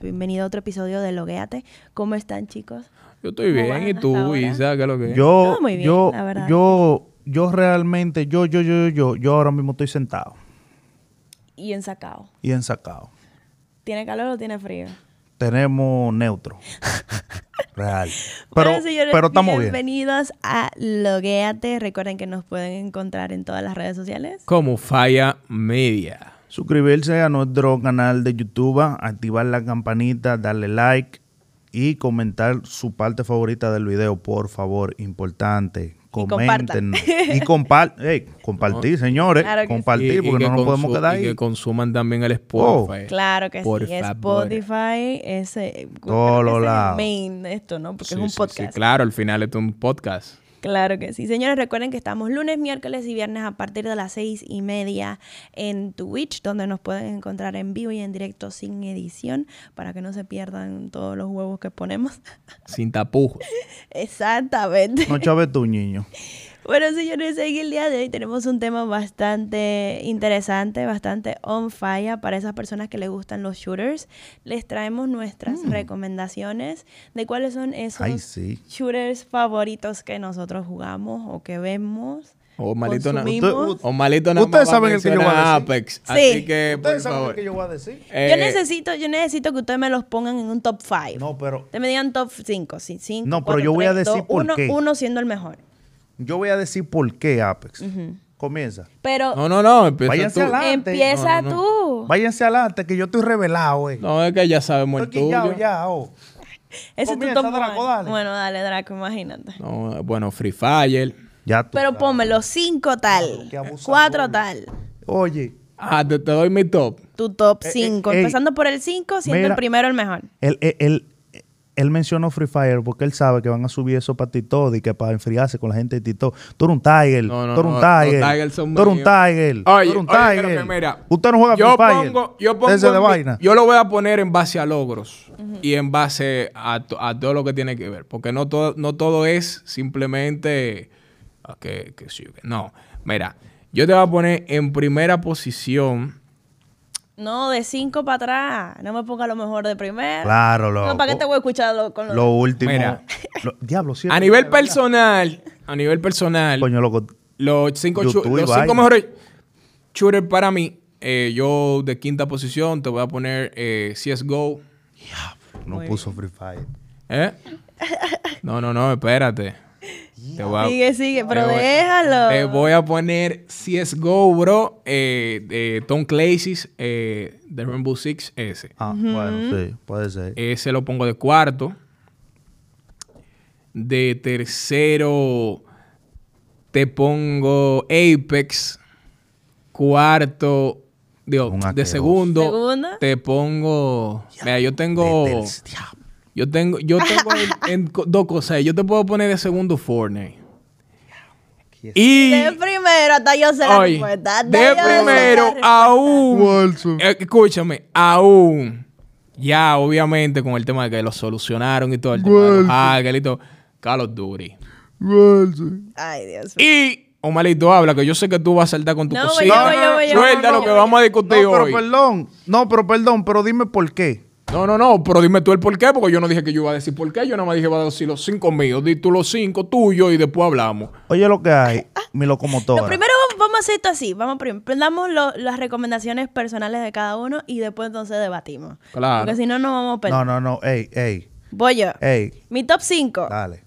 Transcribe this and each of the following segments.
Bienvenido a otro episodio de Logueate. ¿Cómo están, chicos? Yo estoy ¿Cómo bien. ¿Y tú? Isa? ¿Qué es lo que es? Yo, No, muy bien, yo, la verdad. yo, yo realmente, yo, yo, yo, yo, yo ahora mismo estoy sentado Y ensacado. y ensacado. ¿Tiene calor o tiene frío? Tenemos neutro. Real. Pero, Bueno, señores, pero estamos bien. bienvenidos a Logueate. Recuerden que nos pueden encontrar en todas las redes sociales. Como Falla Media. Suscribirse a nuestro canal de YouTube, activar la campanita, darle like y comentar su parte favorita del video, por favor, importante. Comenten y compar ey, compartir, señores. Claro que sí. compartir, Y- y porque que no nos podemos quedar Y ahí. que consuman también el Spotify. Claro que Por sí. favor. Spotify, ese. Todos los es lados. main de esto, ¿no? Porque Sí, es un sí, sí, podcast. claro, al final es un podcast. Claro que sí. Señores, recuerden que estamos lunes, miércoles y viernes a partir de las seis y media en Twitch, donde nos pueden encontrar en vivo y en directo sin edición, para que no se pierdan todos los huevos que ponemos. Sin tapujos. Exactamente. No chaves tú, niño. Bueno, señores, en el día de hoy tenemos un tema bastante interesante, bastante on fire para esas personas que les gustan los shooters. Les traemos nuestras recomendaciones de cuáles son esos Mm. Ay, sí. shooters favoritos que nosotros jugamos o que vemos. O malito nada. consumimos. O malito nada Ustedes saben el que yo voy a decir. Apex. Sí. Así que, por Ustedes saben favor. lo que yo voy a decir. Eh, yo necesito, yo necesito que ustedes me los pongan en un top 5. No, pero Ustedes me digan top 5, sí, 5. No, pero yo voy a decir por uno, qué. Uno siendo el mejor. Yo voy a decir por qué Apex. Comienza. Pero No, no, no. Empieza Váyanse tú. a la- empieza No, no, tú. Váyanse adelante, que yo estoy revelado, eh. No, es que ya sabemos el Estoy quillao tuyo. ya, oh. Ese es tu Comienza, top Draco, dale. Bueno, dale, Draco, imagínate. No, bueno, Free Fire. Ya tú Pero ponme los cinco tal, qué abusador. cuatro tal, Oye, Ah, te, te doy mi top. tu top Eh, eh, cinco. ey. Empezando por el cinco, siendo el primero el mejor. él, él, él, él mencionó Free Fire porque él sabe que van a subir eso para TikTok y que para enfriarse con la gente de TikTok. Tú eres un Tiger. No, no, tú eres un no, Tiger. son tú eres un. Tiger. tú Oye, eres un oye, Tiger. pero que mira, Usted no juega yo Free Fire. pongo, yo pongo Ese de vaina. yo lo voy a poner en base a logros y en base a, to- a todo lo que tiene que ver, porque no todo, no todo es simplemente ah, que, que no. Mira, yo te voy a poner en primera posición. No, de cinco para atrás. No me ponga lo mejor de primero. Claro, loco. No, ¿para qué te voy a escuchar lo- con lo, Lo último. Mira. lo- diablo, sí. A nivel personal, a nivel personal, Coño, loco. los cinco, los cinco mejores shooters para mí, eh, yo de quinta posición te voy a poner eh, CSGO. No puso Free Fire. ¿Eh? No, no, no, espérate. Te voy a- Sigue, sigue, pero te voy- déjalo. Te voy a poner CSGO, bro. Eh, de Tom Clancy's eh, de Rainbow Six ese. Ah, bueno, sí, puede ser. Ese lo pongo de cuarto. De tercero te pongo Apex. Cuarto, digo, de segundo, Segundo. te pongo... Mira, yo tengo... Del-. Yo tengo, yo tengo en, en co- dos cosas. Yo te puedo poner de segundo Fortnite. Y De primero, hasta yo sé la oye, respuesta. hasta de primero respuesta. aún, Wilson. eh, escúchame, aún, ya obviamente con el tema de que lo solucionaron y todo, el tema de los y todo, Call of Duty. Ay, Dios mío. Y Omalito habla, que yo sé que tú vas a saltar con tu No, yo, Suelta voy lo yo, que vamos a discutir No, pero hoy. perdón. No, pero perdón, pero dime por qué. No, no, no, pero dime tú el por qué, porque yo no dije que yo iba a decir por qué, yo nada más dije voy a decir los cinco míos, di tú los cinco tuyos y después hablamos. Oye, lo que hay, mi locomotora. Lo primero vamos- vamos a hacer esto así. Vamos primero. Damos lo- las recomendaciones personales de cada uno y después entonces debatimos. Claro. Porque si no, no vamos a perder. No, no, no. Ey, ey, Voy yo. ey. Mi top 5. Dale.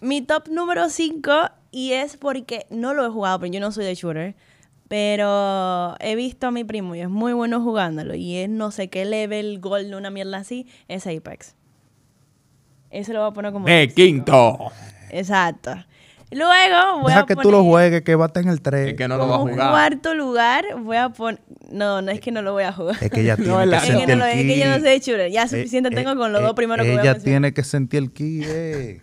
Mi top número 5 y es porque no lo he jugado, pero yo no soy de shooter. Pero he visto a mi primo y es muy bueno jugándolo. Y es no sé qué level, gold, una mierda así. Es Apex. Ese lo voy a poner como. De quinto. Exacto. Luego voy Deja a que poner tú lo juegues, que va a estar en el Es 3. que no lo va a jugar. cuarto lugar voy a poner. No, no es que no lo voy a jugar. Es que ella No, tiene es la- que Es que, sentir no lo- el es que yo no ki. sé de shooter. Ya Eh, suficiente eh, tengo con los eh, dos primeros que voy a Ella tiene que sentir el ki, eh.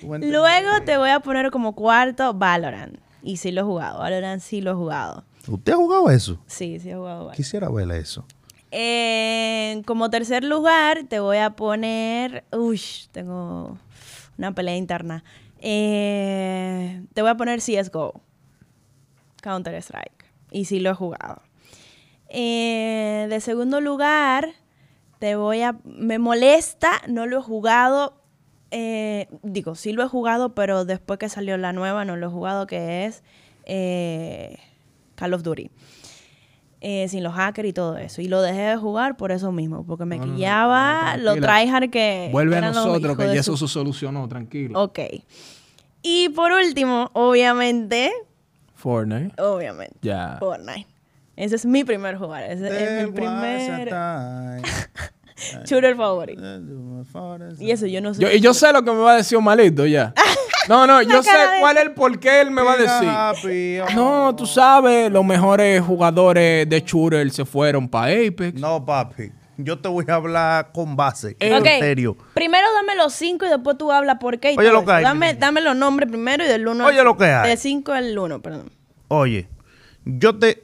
Luego te voy a poner como cuarto Valorant. Y sí lo he jugado. Valorant sí lo he jugado. ¿Usted ha jugado eso? Sí, sí he jugado Valorant. Quisiera ver eso. Eh, como tercer lugar, te voy a poner. Uy, tengo una pelea interna. Eh, te voy a poner CSGO. Counter Strike. Y sí lo he jugado. Eh, de segundo lugar, te voy a... Me molesta, no lo he jugado. Eh, digo, sí lo he jugado, pero después que salió la nueva no lo he jugado, que es eh, Call of Duty. Eh, sin los hackers y todo eso. Y lo dejé de jugar por eso mismo, porque me No, no, no, quillaba no, lo tryhard que... Vuelve a eran nosotros, que ya su eso se solucionó, tranquilo. Ok. Y por último, obviamente, Fortnite. obviamente, Ya. Fortnite. Ese es mi primer jugar. Ese es mi primer shooter favorito. time. Y eso yo no sé. Yo, y yo sé lo que me va a decir Malito ya. No, no, yo sé cuál es el por qué él me va a decir. No, tú sabes, los mejores jugadores de shooter se fueron para Apex. No, papi. Yo te voy a hablar con base. Eh, en Ok, serio. Primero dame los cinco y después tú hablas por qué. y Oye todo lo que hay, Dame, dame los nombres primero y del uno. Oye lo que hay. Del cinco al uno, perdón. Oye, yo te,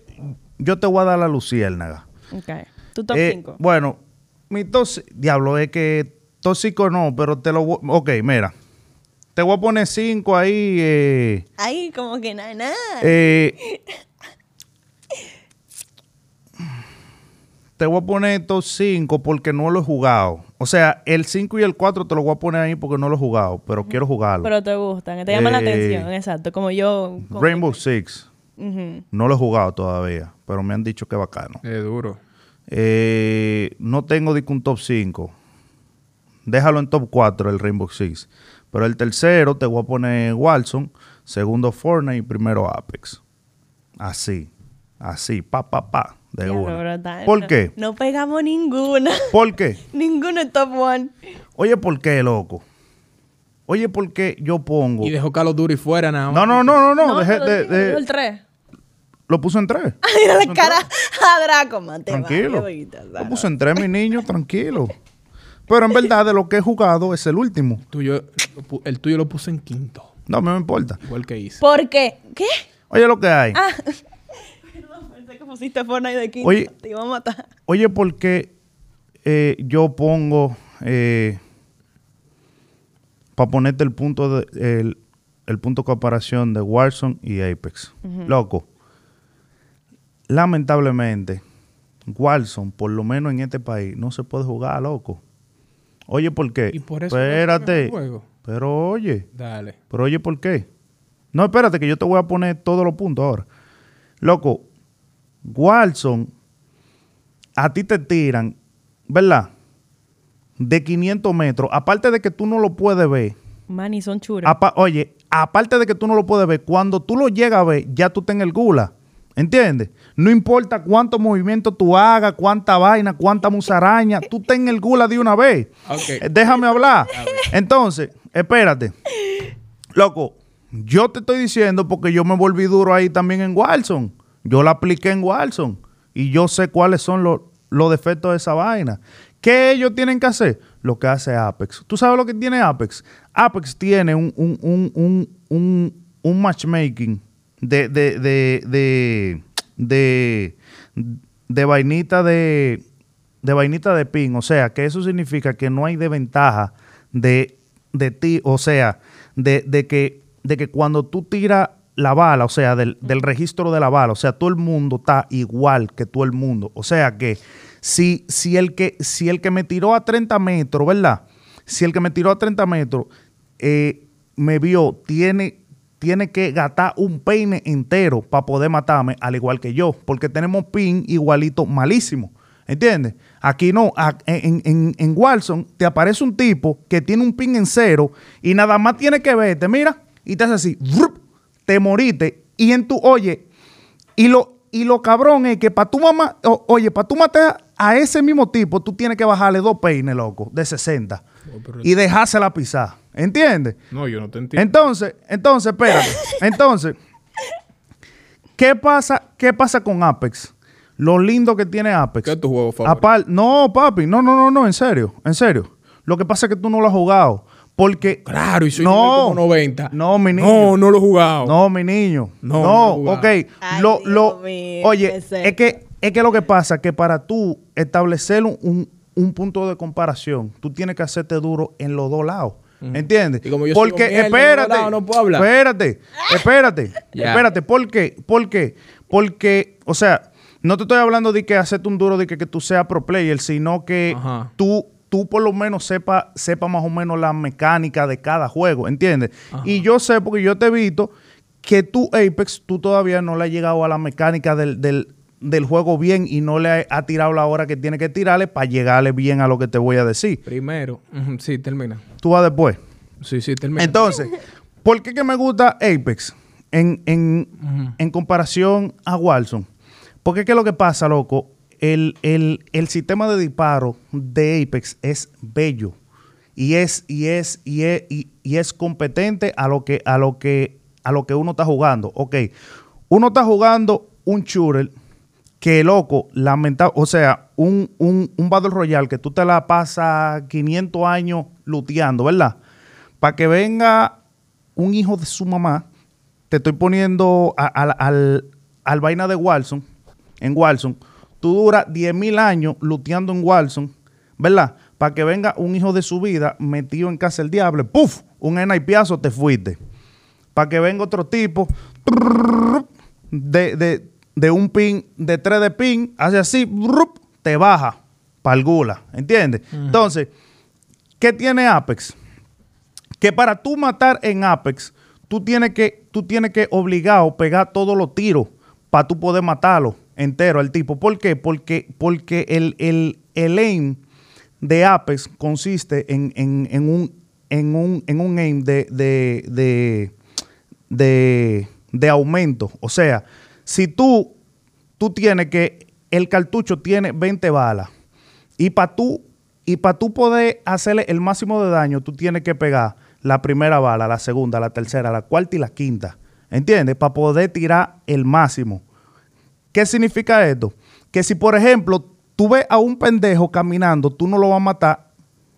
yo te voy a dar la luciérnaga. Ok. Tu top Eh, cinco. Bueno, mi tos... Diablo, es que tóxico no, pero te lo voy... Ok, mira. Te voy a poner cinco ahí. Eh, Ahí como que nada, nada. eh, te voy a poner estos cinco porque no lo he jugado. O sea, el 5 y el 4 te lo voy a poner ahí porque no lo he jugado, pero quiero jugarlo. Pero te gustan, te llaman la Eh, atención, exacto. Como yo. Rainbow Six. No lo he jugado todavía, pero me han dicho que es bacano. Es duro. Eh, no tengo un top 5. Déjalo en top 4 el Rainbow Six. Pero el tercero te voy a poner Walson, segundo Fortnite y primero Apex. Así, así, pa, pa, pa, de Diablo, una. bro, ¿Por no- qué? No pegamos ninguna. ¿Por qué? Ninguno en top one. Oye, ¿por qué, loco? Oye, ¿por qué yo pongo? Y dejó Call of Duty fuera nada más. No, no, no, no, no, dejé pero de- el 3. Lo puse en tres. Mira la cara a Draco, man. te Tranquilo. Lo puse en tres, mi niño, tranquilo. Pero en verdad, de lo que he jugado, es el último. Tuyo, el tuyo lo puse en quinto. No me importa. Igual que hice. ¿Por qué? ¿Qué? Oye, lo que hay. Ah. Perdón, pensé que pusiste Fortnite de quinto. Oye. Te iba a matar. Oye, ¿por qué eh, yo pongo para ponerte el punto de el, el punto de comparación de Warzone y Apex? Loco, lamentablemente, Warzone, por lo menos en este país, no se puede jugar, loco. Oye, ¿por qué? Y por eso Espérate. Pero oye, Dale. pero oye, ¿por qué? No, espérate, que yo te voy a poner todos los puntos ahora. Loco, Warzone, a ti te tiran, ¿verdad? De 500 metros. Aparte de que tú no lo puedes ver. Man, y son churos. apa- oye, aparte de que tú no lo puedes ver, cuando tú lo llegas a ver, ya tú estás en el gula. ¿Entiendes? No importa cuántos movimientos tú hagas, cuánta vaina, cuánta musaraña, tú estás en el gula de una vez. Eh, Déjame hablar. Entonces, espérate. Loco, yo te estoy diciendo porque yo me volví duro ahí también en Warzone. Yo la apliqué en Warzone. Y yo sé cuáles son los, los defectos de esa vaina. ¿Qué ellos tienen que hacer? Lo que hace Apex. ¿Tú sabes lo que tiene Apex? Apex tiene un, un, un, un, un, un matchmaking de, de, de, de, de, vainita de, de vainita de pin. O sea, que eso significa que no hay desventaja de, de ti. O sea, de, de que, de que cuando tú tiras la bala, o sea, del, del registro de la bala, o sea, todo el mundo está igual que todo el mundo. O sea que si, si, el, que, si el que me tiró a 30 metros, ¿verdad? Si el que me tiró a 30 metros eh, me vio, tiene, tiene que gastar un peine entero para poder matarme, al igual que yo, porque tenemos pin igualito malísimo. ¿Entiendes? Aquí no, en, en, en Warzone te aparece un tipo que tiene un pin en cero y nada más tiene que verte, mira, y te hace así, te moriste, y en tu, oye, y lo, y lo cabrón es que para tu mamá, o- oye, para tú matar a ese mismo tipo, tú tienes que bajarle dos peines, loco, de 60, Oh, pero- y dejársela pisar, ¿entiendes? No, yo no te entiendo. Entonces, entonces, espérate. Entonces, ¿qué pasa, ¿qué pasa con Apex? Lo lindo que tiene Apex. ¿Qué es tu juego favorito? Apar- no, papi, no, no, no, no, en serio, en serio. Lo que pasa es que tú no lo has jugado. Porque. Claro, y soy no, como 90. No, mi niño. No, no lo he jugado. No, mi niño. No, No, no lo ok. Ay, lo, Dios lo, mío, oye, es que, es que lo que pasa es que para tú establecer un, un- un punto de comparación, tú tienes que hacerte duro en los dos lados. ¿Entiendes? Y como yo soy Porque, mierda espérate, lados, no puedo hablar. espérate, espérate, espérate. ¿Por qué? ¿Por qué? Porque, o sea, no te estoy hablando de que hacerte un duro de que, que tú seas pro player, sino que Ajá. tú, tú por lo menos sepa, sepa más o menos la mecánica de cada juego, ¿entiendes? Y yo sé, porque yo te he visto que tú, Apex, tú todavía no le has llegado a la mecánica del, del, del juego bien y no le ha tirado la hora que tiene que tirarle para llegarle bien a lo que te voy a decir. Primero. Sí, termina. Tú vas después. Sí, sí, termina. Entonces, ¿por qué que me gusta Apex en, en, en comparación a Warzone? Porque qué es lo que pasa, loco. El, el- el sistema de disparo de Apex es bello y es y es y es, y, y es competente a lo que a lo que a lo que uno está jugando. Ok, uno está jugando un shooter que loco, lamentable, o sea, un, un, un Battle Royale que tú te la pasas 500 años luteando, ¿verdad? Para que venga un hijo de su mamá, te estoy poniendo al, al vaina de Walson, en Walson, tú duras 10.000 años luteando en Walson, ¿verdad? Para que venga un hijo de su vida metido en casa del diablo, ¡puf! Un enaipiazo, te fuiste. Para que venga otro tipo de, de, de un pin, de 3 de pin, hace así, ¡brup! te baja para el gula, ¿entiendes? Entonces, ¿qué tiene Apex? Que para tú matar en Apex, tú tienes que, tú tienes que obligado pegar todos los tiros para tú poder matarlo entero al tipo. ¿Por qué? Porque, porque el, el, el aim de Apex consiste en, en- en un, en, un, en un aim de, de, de, de, de aumento. O sea, si tú, tú tienes que el cartucho tiene 20 balas y para tú, y para tú poder hacerle el máximo de daño, tú tienes que pegar la primera bala, la segunda, la tercera, la cuarta y la quinta. ¿Entiendes? Para poder tirar el máximo. ¿Qué significa esto? Que si, por ejemplo, tú ves a un pendejo caminando, tú no lo vas a matar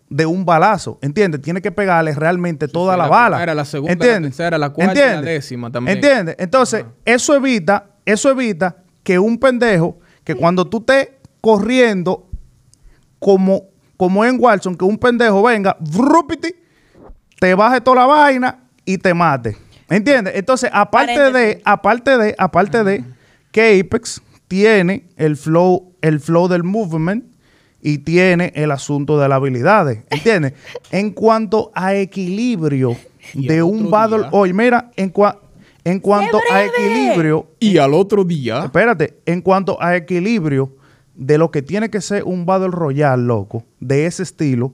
de un balazo, ¿entiendes? Tienes que pegarle realmente toda la, la bala. primera, la segunda, la ¿Entiendes? tercera, la cuarta y la décima también. ¿Entiendes? Entonces, eso evita, eso evita que un pendejo, que cuando tú estés corriendo, como, como en Watson, que un pendejo venga, vrupiti, te baje toda la vaina y te mate. ¿Entiendes? Entonces, aparte de, aparte de, aparte de que Apex tiene el flow, el flow del movement y tiene el asunto de las habilidades. ¿Entiendes? en cuanto a equilibrio Y de un battle. Oye, mira, en, cua- en cuanto a equilibrio, Y al otro día. Espérate, en cuanto a equilibrio de lo que tiene que ser un Battle Royale, loco, de ese estilo,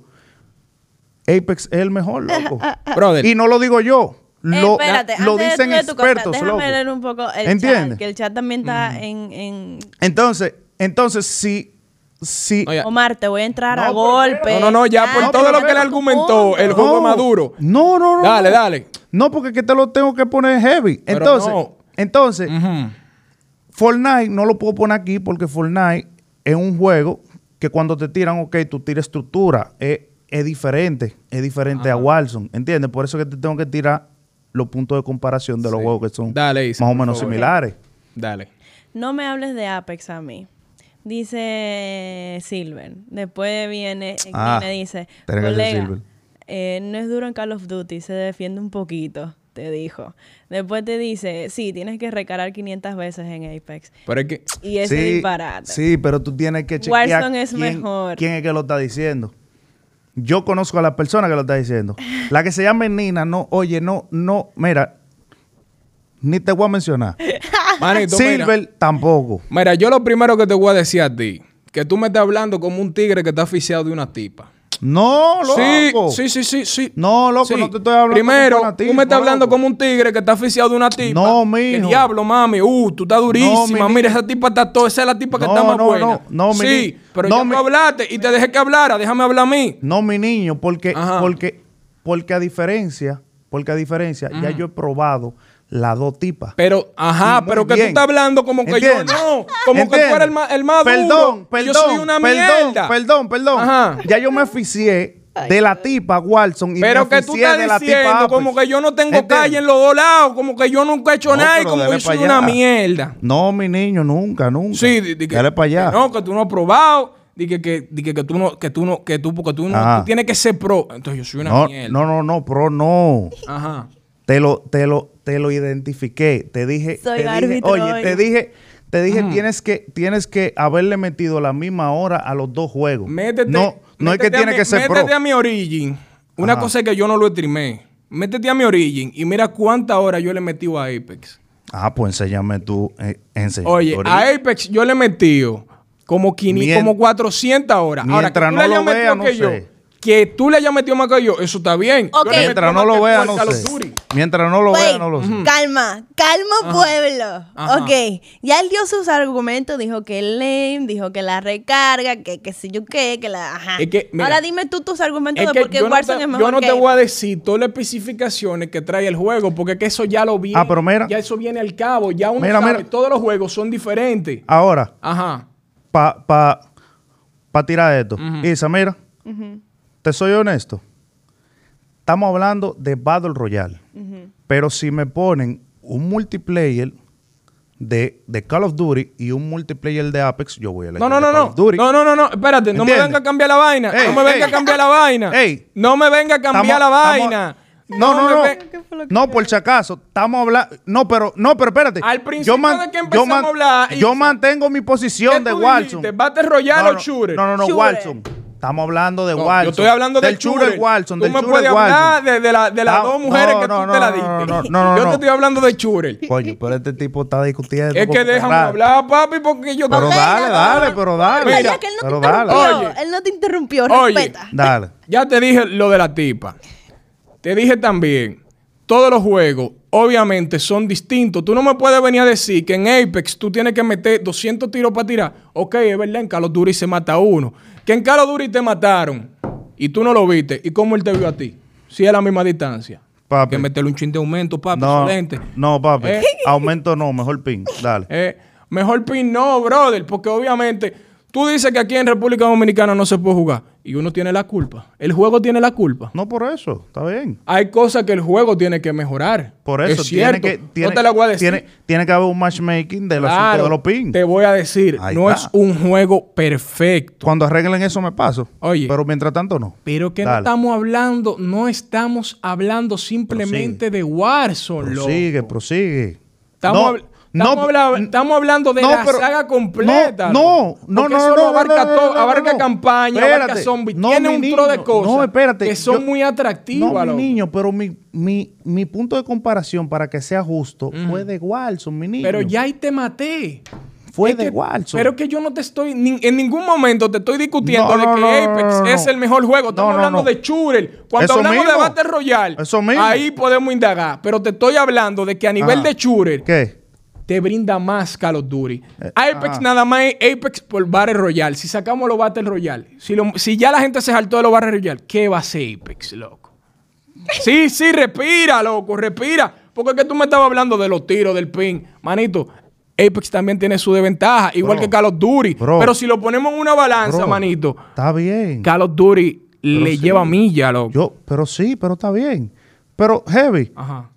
Apex es el mejor, loco. Brother. y no lo digo yo, Eh, lo, espérate, lo antes de dicen de tu cosa, expertos, déjame loco. leer un poco el ¿Entiendes? chat, que el chat también está en, en... Entonces, entonces, si, Oye, Omar, te voy a entrar No, a golpe. No, no, no, ya por Ah, todo lo que él argumentó, punto. el juego maduro. No, no, no. Dale, no. dale. No, porque que te lo tengo que poner heavy. Pero entonces, no. entonces. Fortnite no lo puedo poner aquí porque Fortnite es un juego que cuando te tiran, ok, tú tiras estructura. Es, es diferente, es diferente a. Warzone, ¿entiendes? Por eso que te tengo que tirar los puntos de comparación de los Sí. juegos que son Dale, Isa, más o menos favor. similares. Dale. No me hables de Apex a mí. Dice Silver. Después viene, Ah, viene dice, colega, Silver. Eh, no es duro en Call of Duty, se defiende un poquito, te dijo. Después te dice, sí, tienes que recargar 500 veces en Apex. Pero es que. Y sí, disparate. sí, pero tú tienes que chequear Warzone es quién, mejor. quién es que lo está diciendo. Yo conozco a la persona que lo está diciendo. La que se llama Nina, no, oye, no, no, mira, ni te voy a mencionar. Manito, mira. Silver tampoco. Mira, yo lo primero que te voy a decir a ti, que tú me estás hablando como un tigre que está asfixiado de una tipa. No, loco. Sí, sí, sí, sí, sí. No, loco, Sí. no te estoy hablando Primero, tú me estás hablando como un tigre que está aficionado de una tipa. No, mijo. diablo, mami. Uh, tú estás durísima. mi Mira, esa tipa está todo. Esa es la tipa que No, está más no, buena. no, no, mi Sí, pero no, ya mi- tú hablaste y te dejé que hablara. Déjame hablar a mí. No, mi niño, porque, Ajá. porque, porque a diferencia, porque a diferencia, ya yo he probado las dos tipas. Pero, ajá, pero que tú estás hablando como que ¿Entiendes? yo no. Como que tú eres el más, el más duro. Perdón, perdón. Yo soy una perdón, mierda. Perdón, perdón. Ajá. Ya yo me aficié de la tipa Walson y Pero me que tú de estás la diciendo como que yo no tengo ¿Entiendes? calle en los dos lados, como que yo nunca he hecho No, nada y como dale yo soy una mierda. No, mi niño, nunca, nunca. Sí, di- di que, Dale para allá. que no, que tú no has probado, di que, que, di que, que tú no, que tú no, que tú, porque tú no, tú tienes que ser pro. Entonces yo soy una no, mierda. no, no, no, pro, no. Ajá. Te lo, te lo, te lo identifiqué. Te dije, Soy te dije oye, hoy. te dije, Te dije, tienes, que, tienes que haberle metido la misma hora a los dos juegos. Métete, no, no es que tiene mi- que ser Métete pro. a mi Origin. Una Ajá. cosa es que yo no lo streamé. Métete a mi Origin y mira cuántas horas yo le he metido a Apex. Ah, pues enséñame tú. Eh, enséñame Oye, a. Apex yo le he metido como, 500 Mien- como 400 horas. Ahora, que Mientras tú no le lo metido vea, no que yo, sé. Que tú le hayas metido más que yo, eso está bien. Yo Ok. le Mientras no lo vea, no sé. Mientras no lo vea, no lo sé. Calma, calma pueblo. Ajá. Ok, ya él dio sus argumentos, dijo que es lame, dijo que la recarga, que que sé yo qué, que la... Ajá. Es que, mira, Ahora dime tú tus argumentos Es de por qué yo no, Warzone te, es mejor yo no que te voy a decir todas las especificaciones que trae el juego, porque es que eso ya lo vi. Ah, pero mira. Ya eso viene al cabo. Ya uno Mira, sabe, mira. todos los juegos son diferentes. Ahora, Ajá. para pa, pa tirar esto. Isa, mira, te soy honesto. Estamos hablando de Battle Royale. Pero si me ponen un multiplayer de, de Call of Duty y un multiplayer de Apex, yo voy a elegir No, no, de no, Call no. of Duty. No, no, no, no. Espérate, no me venga a cambiar la vaina. Ey, no me venga ey. a cambiar la vaina. Ey. No me venga a cambiar Estamos- la estamos- vaina. No, no, no. No, por si acaso, estamos hablando. No, pero, no, pero espérate. Al principio de que yo, empezamos a hablar, yo mantengo mi ¿Qué posición de tú Warzone. ¿Battle Royale no, o no, shooter? No, no, no, Shooter. Warzone. Estamos hablando de No. Yo estoy hablando del del shooter. Warzone. Tú del me puedes hablar de, de la- de las Ah, dos mujeres no, que no, tú te la diste. no, no, no, no, yo no. te estoy hablando de shooter. Coño, pero este tipo está discutiendo. Es que déjame hablar, papi, porque yo Pero dale, dale, pero dale. Mira, que él no pero te dale. interrumpió. Oye. él no te interrumpió, Oye. respeta. Dale. Ya te dije lo de la tipa. Te dije también, todos los juegos obviamente son distintos. Tú no me puedes venir a decir que en Apex tú tienes que meter 200 tiros para tirar. Ok, es verdad, en Call of Duty se mata uno. Que en Call of Duty te mataron y tú no lo viste. ¿Y cómo él te vio a ti? Si es a la misma distancia. Papi. Que meterle un chin de aumento, papi, No, excelente. no, papi. Eh. Aumento no, mejor pin. Dale. Eh, mejor pin no, brother, porque obviamente tú dices que aquí en República Dominicana no se puede jugar y uno tiene la culpa. El juego tiene la culpa. No por eso, está bien. Hay cosas que el juego tiene que mejorar. Por eso es cierto. tiene que tiene, no te la voy a decir. Tiene, tiene que haber un matchmaking del asunto Claro, de los pins. Te voy a decir, Ahí no está. es un juego perfecto. Cuando arreglen eso me paso. Oye. Pero mientras tanto no. Pero que no estamos hablando, no estamos hablando simplemente de Warzone, loco. Prosigue, prosigue. Estamos, No, estamos, no, habla- estamos hablando de no, la pero- saga completa. No, no, no, Porque no, eso no, abarca no, no, todo, no, abarca no. campaña, abarca Espérate. zombies. No, Tiene un niño. tro de cosas No, espérate. que son Yo- muy atractivas. No, mi niño, pero mi, mi, mi punto de comparación para que sea justo fue de Warzone, mi niño. Pero ya ahí te maté. Fue Es de que- Warzone. Pero que yo no te estoy, ni- en ningún momento te estoy discutiendo No, no, de que no, Apex no, no, es el mejor juego. Estamos hablando no. de shooter. Cuando Eso hablamos de mismo. Battle Royale, Eso mismo. ahí podemos indagar. Pero te estoy hablando de que a nivel Ajá. de shooter ¿Qué? Te brinda más Call of Duty. Eh, Apex ajá. nada más es Apex por Battle Royale. Si sacamos los Battle Royale, si, lo- si ya la gente se saltó de los Battle Royale, ¿qué va a ser Apex, loco? Sí, sí, respira, loco, respira. Porque es que tú me estabas hablando de los tiros, del ping. Manito, Apex también tiene su desventaja, igual Bro. que Call of Duty. Bro. Pero si lo ponemos en una balanza, Bro, manito, Está bien. Call of Duty le sí. lleva milla, loco. Yo, pero sí, pero está bien. Pero, Heavy, Ajá.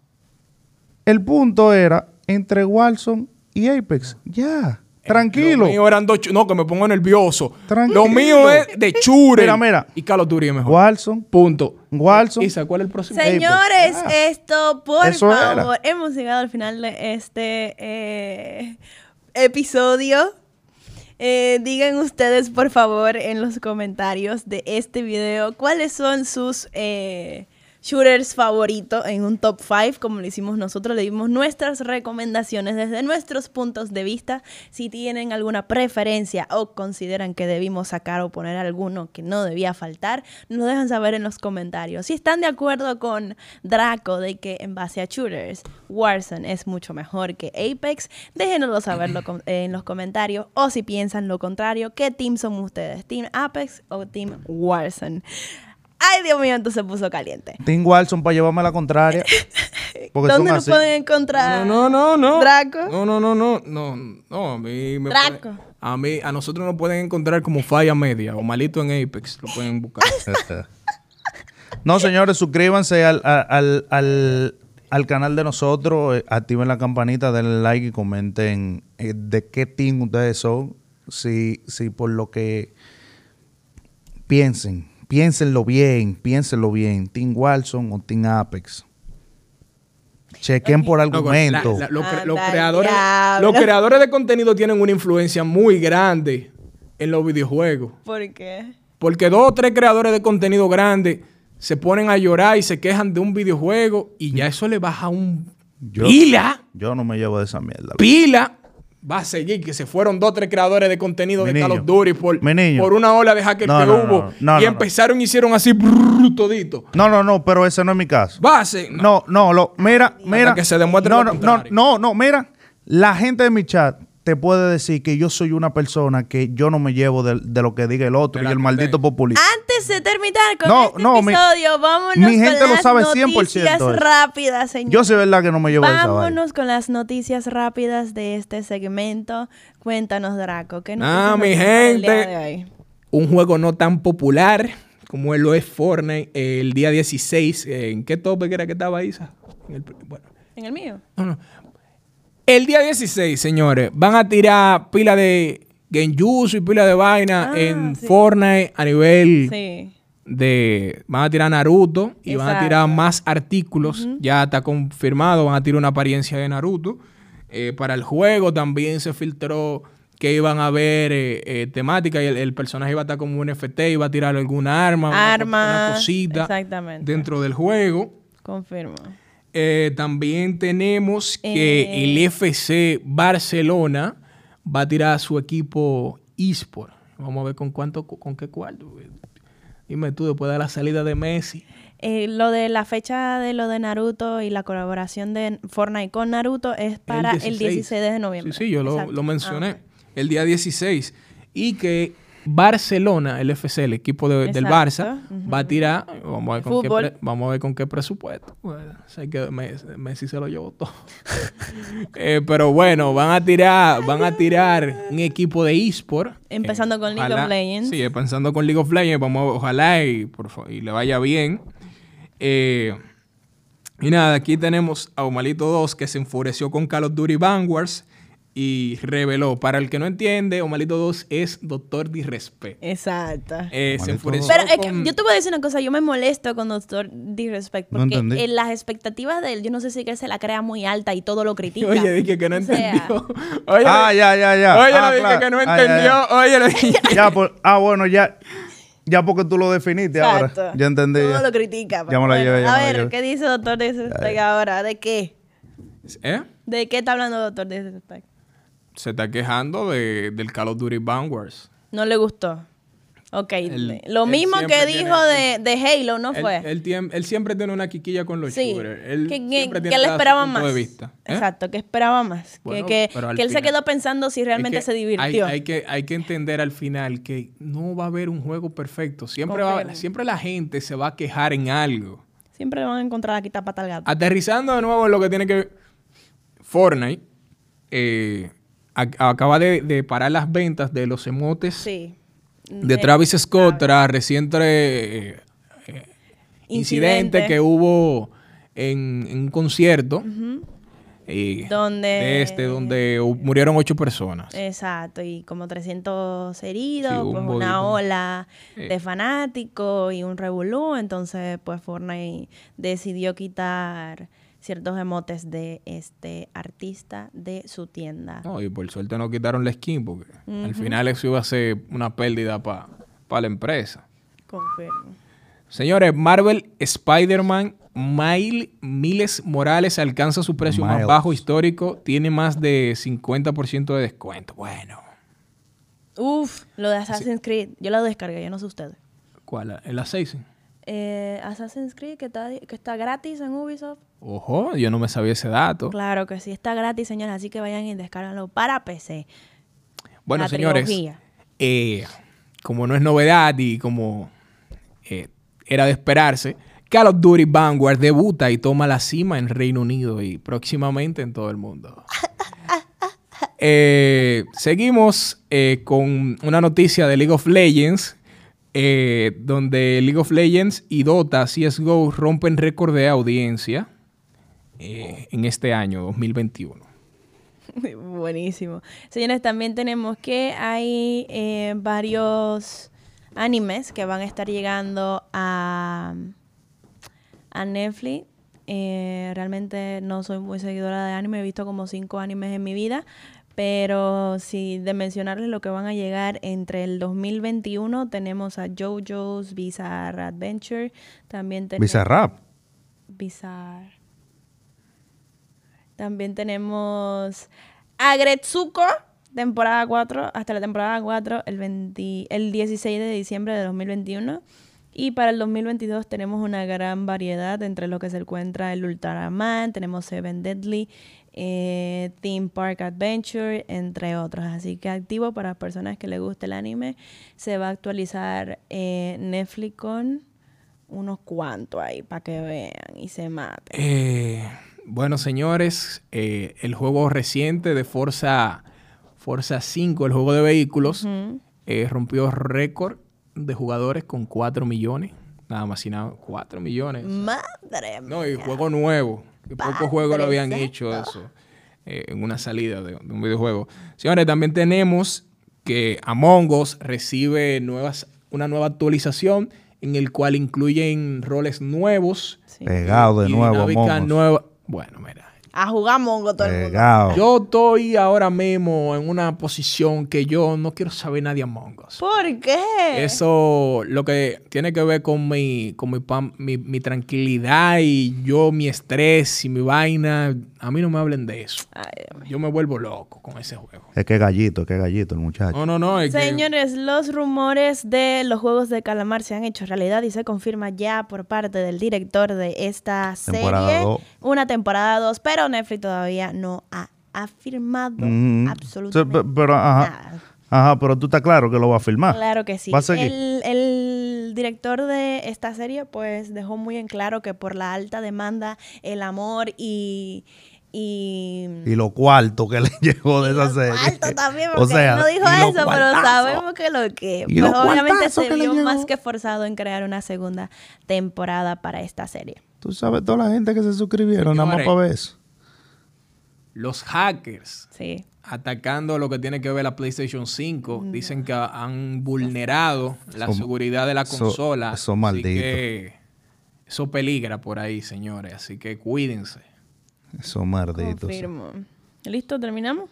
el punto era entre Warzone y Apex. Ya. Tranquilo. Lo mío eran dos No, que me pongo nervioso. Tranquilo. Lo mío es de chure. Mira, mira. Y Call of Duty es mejor. Warzone, Punto. Warzone. Isa, ¿cuál es el próximo? Señores, esto, por Eso era. favor, hemos llegado al final de este eh, episodio. Eh, digan ustedes, por favor, en los comentarios de este video cuáles son sus eh, shooters favoritos en un top 5, como lo hicimos nosotros. Le dimos nuestras recomendaciones desde nuestros puntos de vista. Si tienen alguna preferencia o consideran que debimos sacar o poner alguno que no debía faltar, nos dejan saber en los comentarios. Si están de acuerdo con Draco de que en base a shooters, Warzone es mucho mejor que Apex, déjenoslo saberlo en los comentarios. O si piensan lo contrario, ¿qué team son ustedes? ¿Team Apex o Team Warzone? Ay, Dios mío, entonces se puso caliente. Team Warzone para llevarme la contraria. Porque ¿Dónde nos pueden encontrar? No, no, no, no. Draco. No, no, no, no. No, no. A mí me Draco. pueden- a mí, a nosotros nos pueden encontrar como falla media o malito en Apex. Lo pueden buscar. No, señores, suscríbanse al, a- al, al, al canal de nosotros, eh, activen la campanita, denle like y comenten eh, de qué team ustedes son. Si, si por lo que piensen, piénsenlo bien, piénsenlo bien. Team Warzone o Team Apex. chequen por la- argumento. la- los, cre- los Anda, creadores, diablo. los creadores de contenido tienen una influencia muy grande en los videojuegos. ¿Por qué? Porque dos o tres creadores de contenido grandes se ponen a llorar y se quejan de un videojuego y ya eso le baja un Yo- pila, Yo no me llevo de esa mierda. pila. Va a seguir que se fueron dos o tres creadores de contenido Mi de Call niño, of Duty por, por una ola de hacker No, que no, hubo. no, y empezaron y hicieron así brrr, todito. No, no, no, pero ese no es mi caso. Va a ser. no. No, lo, mira, mira. que se demuestre no, lo no, no, no, mira. La gente de mi chat te puede decir que yo soy una persona que yo no me llevo de, de lo que diga el otro De y el maldito populista. Antes de terminar con No, este no, mi- episodio, vámonos mi gente con lo las sabe 100% noticias rápidas, señor. Yo sé verdad que no me llevo de esa vaina. Vámonos con las noticias rápidas de este segmento. Cuéntanos, Draco. ¿qué Ah, mi gente. de un juego no tan popular como lo es Fortnite eh, el día 16. eh, ¿En qué tope que era que estaba Isa? En el bueno, ¿En el mío? no, no. El día 16, señores, van a tirar pila de Genjutsu y pila de vaina Ah, en sí. Fortnite a nivel Sí. de... Van a tirar Naruto y van a tirar más artículos. Ya está confirmado, van a tirar una apariencia de Naruto. Eh, para el juego también se filtró que iban a haber eh, eh, temática y el, el personaje iba a estar como un NFT, iba a tirar alguna arma, una Arma, una, cosita dentro del juego. Confirmo. Eh, también tenemos que Eh. el FC Barcelona va a tirar a su equipo eSport. Vamos a ver con cuánto, con qué cuarto. Dime tú, después de la salida de Messi. Eh, lo de la fecha de lo de Naruto y la colaboración de Fortnite con Naruto es para el 16, de noviembre. Sí, sí, yo lo, lo mencioné. Ah. El día 16. Y que Barcelona, el FC, el equipo de- del. Barça, va a tirar. Vamos a ver con, qué, Fútbol. pre- vamos a ver con qué presupuesto. Bueno, sé que Messi, Messi se lo llevó todo. Eh, pero bueno, van a tirar, van a tirar un equipo de eSport. Empezando con League of Legends. Sí, empezando con League of Legends. Vamos, ojalá y, por y le vaya bien. Eh, y nada, aquí tenemos a Omalito 2 que se enfureció con Call of Duty Vanguards y reveló. Para el que no entiende, Omalito 2 es Doctor Disrespect. Exacto. Eh, se enfureció Pero es que yo te voy a decir una cosa, yo me molesto con Doctor Disrespect porque en las expectativas de él, yo no sé si que él se la crea muy alta y todo lo critica. Oye, dije que no O sea, entendió. Oye, Ah, ya, ya, ya. Oye, Ah, le dije claro. que no Ah, ya, entendió. ya. Oye, le dije. Ya, por- ah, bueno, ya. Ya porque tú lo definiste Exacto. ahora. Ya entendí. Todo ya. lo critica. pero Ya me la bueno. llevé, ya a me la ver, llevé. ¿qué dice Doctor Disrespect ahora? ¿De qué? ¿Eh? ¿De qué está hablando Doctor Disrespect? Se está quejando de, del Call of Duty Vanguards. No le gustó. Ok. Él- lo él mismo que tiene- dijo de, de Halo, ¿no Él, fue? él él siempre tiene una quiquilla con los sí. shooters. Él que, que- que tiene su esperaba más. de vista. ¿Eh? Exacto, que esperaba más. Bueno, que que, él se final- quedó pensando si realmente Es se divirtió. Hay, hay que, hay que entender al final que no va a haber un juego perfecto. Siempre, va, siempre la gente se va a quejar en algo. Siempre van a encontrar aquí pata al gato. Aterrizando de nuevo en lo que tiene que ver. Fortnite eh, ac- acaba de, de parar las ventas de los emotes Sí. de Travis Scott tras reciente eh, eh, incidente. que hubo en, en un concierto eh, Donde- de este donde murieron ocho personas. Exacto, y como 300 heridos, Sí, un pues una ola Eh. de fanáticos y un revolú, entonces pues Fortnite decidió quitar ciertos emotes de este artista de su tienda. No, y por suerte no quitaron la skin porque al final eso iba a ser una pérdida para la empresa. Confirmo. Señores, Marvel Spider-Man Mile- Miles Morales alcanza su precio más bajo histórico. Tiene más de 50% de descuento. Bueno, Uf, lo de Assassin's Creed, yo lo descargué, yo no sé ustedes. ¿cuál? ¿El Assassin? Eh, Assassin's Creed que está, que está gratis en Ubisoft. Ojo, yo no me sabía ese dato. Claro que sí, está gratis, señores, así que vayan y descárganlo para PC. Bueno, La señores, eh, como no es novedad y como eh, era de esperarse, Call of Duty Vanguard debuta y toma la cima en Reino Unido y próximamente en todo el mundo. Eh, seguimos eh, con una noticia de League of Legends, eh, donde League of Legends y Dota CSGO rompen récord de audiencia eh, en este año 2021. Buenísimo. Señores, también tenemos que hay eh, varios animes que van a estar llegando a, a Netflix. Eh, realmente no soy muy seguidora de anime, he visto como cinco animes en mi vida, pero si de mencionarles lo que van a llegar entre el 2021 tenemos a JoJo's Bizarre Adventure, también tenemos Bizarrap. Bizarre. También tenemos Agretsuko, temporada 4, hasta la temporada 4, el, 20 el 16 de diciembre de 2021. Y para el 2022 tenemos una gran variedad entre lo que se encuentra el Ultraman, tenemos Seven Deadly, eh, Theme Park Adventure, entre otros. Así que activo para las personas que les guste el anime. Se va a actualizar eh, Netflix con unos cuantos ahí para que vean y se maten. Eh, bueno, señores, eh, el juego reciente de Forza, Forza 5, el juego de vehículos, eh, rompió récord de jugadores con 4 millones. Nada más y nada, 4 millones. Madre No, y mía. juego nuevo. Que pocos juegos lo habían hecho eso eh, en una salida de, de un videojuego. Señores, también tenemos que Among Us recibe nuevas, una nueva actualización en el cual incluyen roles nuevos. Sí. Pegado de y nuevo, dinámica Among Us. nueva. Bueno, mira. A jugar mongo todo el mundo. Yo estoy ahora mismo en una posición que yo no quiero saber nadie Among Us. ¿Por qué? Eso lo que tiene que ver con mi, con mi, pam- mi, mi tranquilidad y yo, mi estrés y mi vaina. A mí no me hablen de eso. Ay. Yo me vuelvo loco con ese juego. Es que gallito, es que gallito el muchacho. No, no, no. Es que- Señores, los rumores de los juegos de calamar se han hecho realidad y se confirma ya por parte del director de esta Temporada serie dos. una temporada 2, pero Netflix todavía no ha afirmado Mm. absolutamente pero, ajá. nada. Ajá, pero tú estás claro que lo va a filmar. Claro que sí. ¿Va a seguir? El, el director de esta serie pues dejó muy en claro que por la alta demanda, el amor y... y Y lo cuarto que le llegó de esa serie. cuartos también, O porque sea, no dijo eso, pero sabemos que lo que. Pues obviamente se vio más que forzado en crear una segunda temporada para esta serie. Tú sabes toda la gente que se suscribieron nada más para ver eso. los hackers Sí. Atacando lo que tiene que ver la PlayStation 5 dicen que han vulnerado la seguridad de la consola. son Así malditos. que eso peligra por ahí, señores. Así que cuídense. Esos malditos. Confirmo. ¿Listo? ¿Terminamos?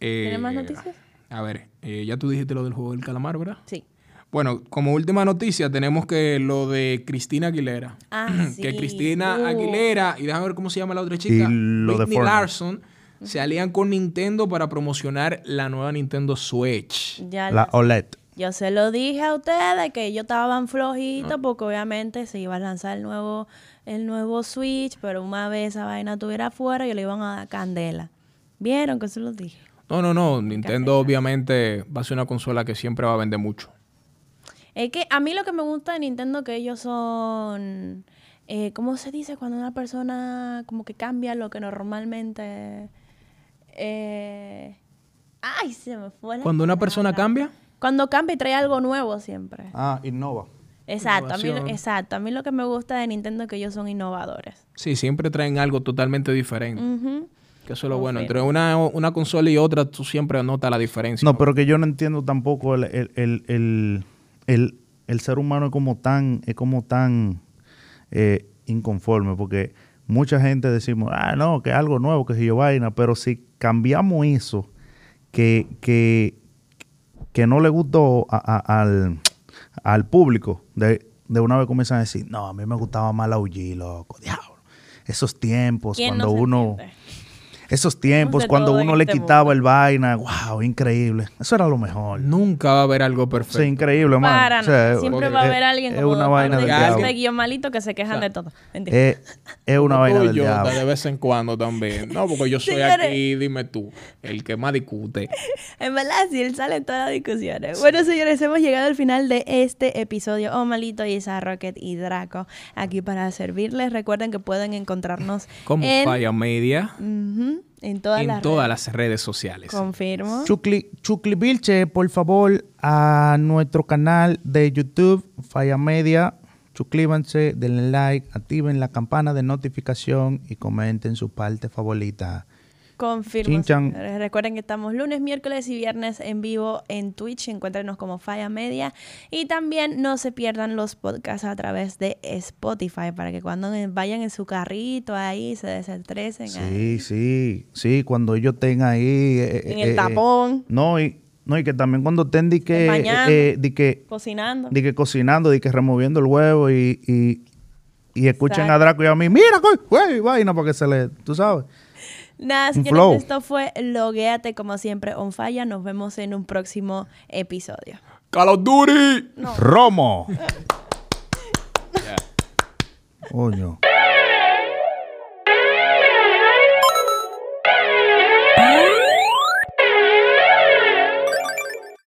Eh, ¿Tienes más noticias? A ver, eh, ya tú dijiste lo del juego del calamar, ¿verdad? Sí. Bueno, como última noticia tenemos que lo de Cristina Aguilera. Ah, sí. que Cristina Uh. Aguilera y déjame ver cómo se llama la otra Y chica, lo de Britney Se alían con Nintendo para promocionar la nueva Nintendo Switch. Ya La OLED. yo se lo dije a ustedes que ellos estaban flojitos porque obviamente se iba a lanzar el nuevo, el nuevo Switch, pero una vez esa vaina estuviera afuera, yo le iban a dar candela. ¿Vieron que se los dije? No, no, no. Nintendo obviamente va a ser una consola que siempre va a vender mucho. Es que a mí lo que me gusta de Nintendo que ellos son, eh, ¿cómo se dice cuando una persona como que cambia lo que normalmente... eh, ay, se me fue la Cuando una persona cambia, Cuando cambia y trae algo nuevo siempre. Ah, Innova. Exacto, a mí, exacto. A mí lo que me gusta de Nintendo es que ellos son innovadores. sí, siempre traen algo totalmente diferente. Que eso es lo bueno. Entre una, una consola y otra, tú siempre notas la diferencia. No, pero que yo no entiendo tampoco el, el, el, el, el- el ser humano es como tan, es como tan eh, inconforme, porque mucha gente decimos, ah, no, que es algo nuevo, que si yo vaina, pero si cambiamos eso, que, que, que no le gustó a- a- al, al público, de, de una vez comienzan a decir, no, a mí me gustaba más la UG, loco, diablo. Esos tiempos, ¿Quién cuando no uno... entiende? Esos tiempos de cuando uno le este quitaba mundo. el vaina, wow, increíble. Eso era lo mejor. Nunca va a haber algo perfecto. Sí, increíble. Para O sea. Siempre va a haber alguien es como una vaina de este guion malito que se quejan O sea, de todo. Es, es una vaina y del yo, diablo. de vez en cuando también. No, porque yo soy Señores. aquí, dime tú, el que más discute. En verdad, sí, él sale en todas las discusiones. Bueno, señores, hemos llegado al final de este episodio. Oh, malito, Isa, Rocket y Draco aquí para servirles. Recuerden que pueden encontrarnos Como en, Falla Media Ujú, en todas en las todas redes. las redes sociales. Confirmo. Chucli, Chucli Vilche, por favor, a nuestro canal de YouTube, Falla Media. Suscríbanse, denle like, activen la campana de notificación y comenten su parte favorita. Confirmo. Señores. Recuerden que estamos lunes, miércoles y viernes en vivo en Twitch. Encuéntrenos como Falla Media. Y también no se pierdan los podcasts a través de Spotify para que cuando vayan en su carrito ahí se desestresen. ahí. Sí, sí, sí, cuando ellos estén ahí. eh, En eh, el eh, tapón. No, y, no, y que también cuando estén di que, eh, di que, Cocinando. di que cocinando, di que removiendo el huevo y, y, y escuchen Exacto. a Draco y a mí, mira, güey, güey, vaina para que se le, tú sabes. Nada, señores, flow. esto fue Loguéate como siempre on Falla. Nos vemos en un próximo episodio. Call of Duty. Romo. Coño.